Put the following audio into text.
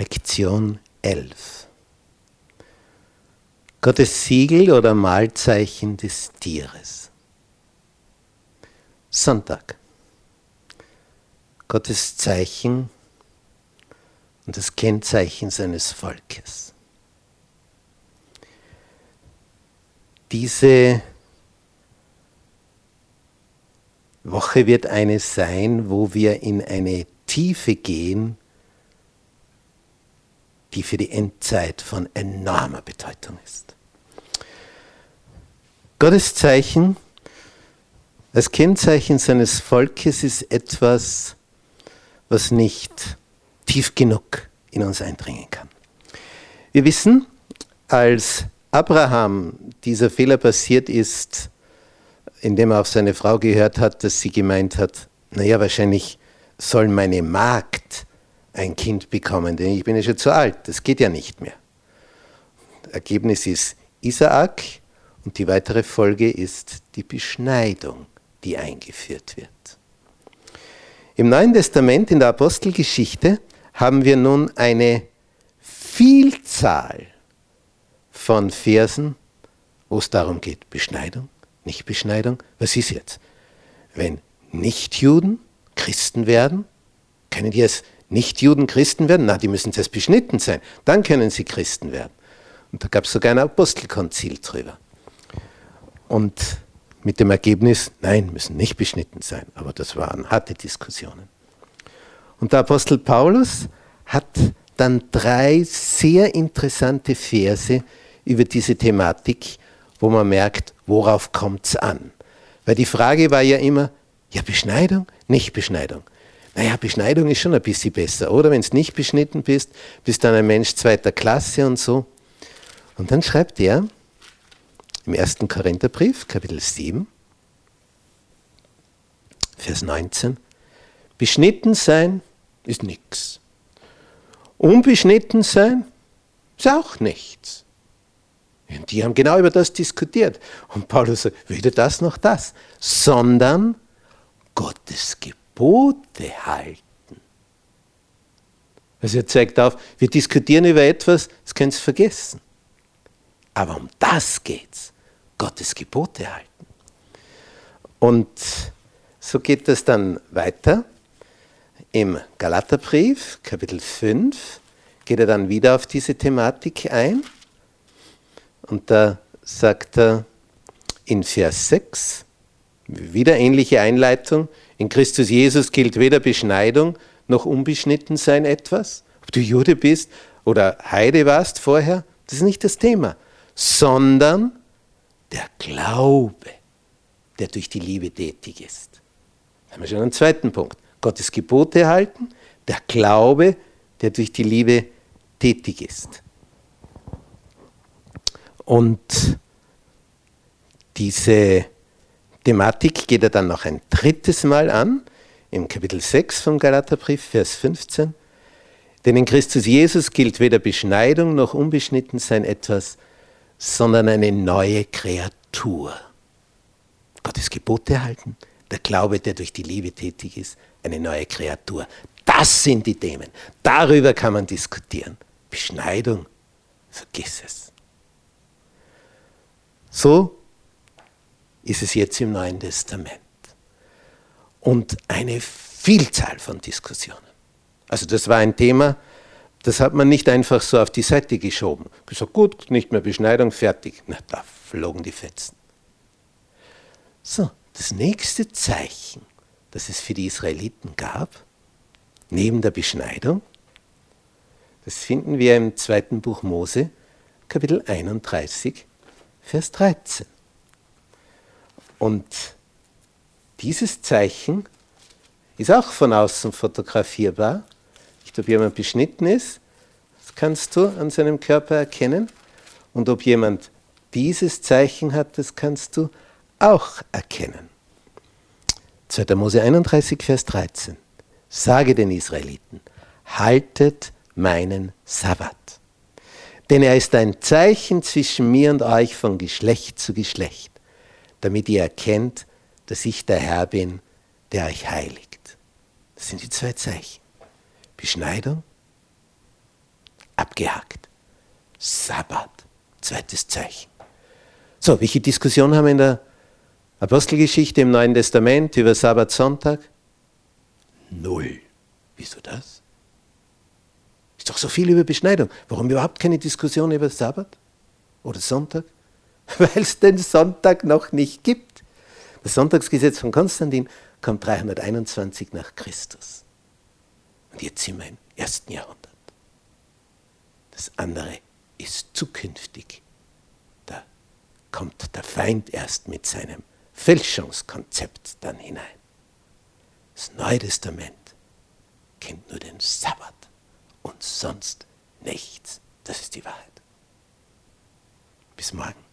Lektion 11. Gottes Siegel oder Malzeichen des Tieres. Sonntag. Gottes Zeichen und das Kennzeichen seines Volkes. Diese Woche wird eine sein, wo wir in eine Tiefe gehen, die für die Endzeit von enormer Bedeutung ist. Gottes Zeichen als Kennzeichen seines Volkes ist etwas, was nicht tief genug in uns eindringen kann. Wir wissen, als Abraham dieser Fehler passiert ist, indem er auf seine Frau gehört hat, dass sie gemeint hat, naja, wahrscheinlich soll meine Magd ein Kind bekommen, denn ich bin ja schon zu alt, das geht ja nicht mehr. Ergebnis ist Isaak und die weitere Folge ist die Beschneidung, die eingeführt wird. Im Neuen Testament, in der Apostelgeschichte, haben wir nun eine Vielzahl von Versen, wo es darum geht, Beschneidung, nicht Beschneidung. Was ist jetzt? Wenn Nichtjuden Christen werden, können die als Nichtjuden Christen werden? Na, die müssen zuerst beschnitten sein, dann können sie Christen werden. Und da gab es sogar ein Apostelkonzil drüber. Und mit dem Ergebnis, nein, müssen nicht beschnitten sein. Aber das waren harte Diskussionen. Und der Apostel Paulus hat dann drei sehr interessante Verse über diese Thematik, wo man merkt, worauf kommt es an. Weil die Frage war ja immer, ja Beschneidung, nicht Beschneidung. Naja, Beschneidung ist schon ein bisschen besser, oder? Wenn du nicht beschnitten bist, bist dann ein Mensch zweiter Klasse und so. Und dann schreibt er im ersten Korintherbrief, Kapitel 7, Vers 19, beschnitten sein ist nichts. Unbeschnitten sein ist auch nichts. Und die haben genau über das diskutiert. Und Paulus sagt, weder das noch das, sondern Gottes Gebote halten. Also er zeigt auf, wir diskutieren über etwas, das könnt ihr vergessen. Aber um das geht's. Gottes Gebote halten. Und so geht es dann weiter. Im Galaterbrief, Kapitel 5, geht er dann wieder auf diese Thematik ein. Und da sagt er in Vers 6, wieder ähnliche Einleitung, in Christus Jesus gilt weder Beschneidung noch Unbeschnittensein etwas. Ob du Jude bist oder Heide warst vorher, das ist nicht das Thema, sondern der Glaube, der durch die Liebe tätig ist. Da haben wir schon einen zweiten Punkt. Gottes Gebote halten, der Glaube, der durch die Liebe tätig ist. Und diese Thematik geht er dann noch ein drittes Mal an, im Kapitel 6 vom Galaterbrief, Vers 15. Denn in Christus Jesus gilt weder Beschneidung noch Unbeschnittensein etwas, sondern eine neue Kreatur. Gottes Gebote halten, der Glaube, der durch die Liebe tätig ist, eine neue Kreatur. Das sind die Themen. Darüber kann man diskutieren. Beschneidung, vergiss es. So ist es jetzt im Neuen Testament. Und eine Vielzahl von Diskussionen. Also das war ein Thema, das hat man nicht einfach so auf die Seite geschoben. Gesagt, gut, nicht mehr Beschneidung, fertig. Na, da flogen die Fetzen. So, das nächste Zeichen, das es für die Israeliten gab, neben der Beschneidung, das finden wir im zweiten Buch Mose, Kapitel 31, Vers 13. Und dieses Zeichen ist auch von außen fotografierbar. Nicht, ob jemand beschnitten ist, das kannst du an seinem Körper erkennen. Und ob jemand dieses Zeichen hat, das kannst du auch erkennen. 2. Mose 31, Vers 13. Sage den Israeliten, haltet meinen Sabbat. Denn er ist ein Zeichen zwischen mir und euch von Geschlecht zu Geschlecht damit ihr erkennt, dass ich der Herr bin, der euch heiligt. Das sind die zwei Zeichen. Beschneidung abgehakt. Sabbat, zweites Zeichen. So, welche Diskussion haben wir in der Apostelgeschichte im Neuen Testament über Sabbat, Sonntag? Null. Wieso das? Ist doch so viel über Beschneidung. Warum überhaupt keine Diskussion über Sabbat oder Sonntag? Weil es den Sonntag noch nicht gibt. Das Sonntagsgesetz von Konstantin kommt 321 nach Christus. Und jetzt sind wir im ersten Jahrhundert. Das andere ist zukünftig. Da kommt der Feind erst mit seinem Fälschungskonzept dann hinein. Das Neue Testament kennt nur den Sabbat und sonst nichts. Das ist die Wahrheit. Bis morgen.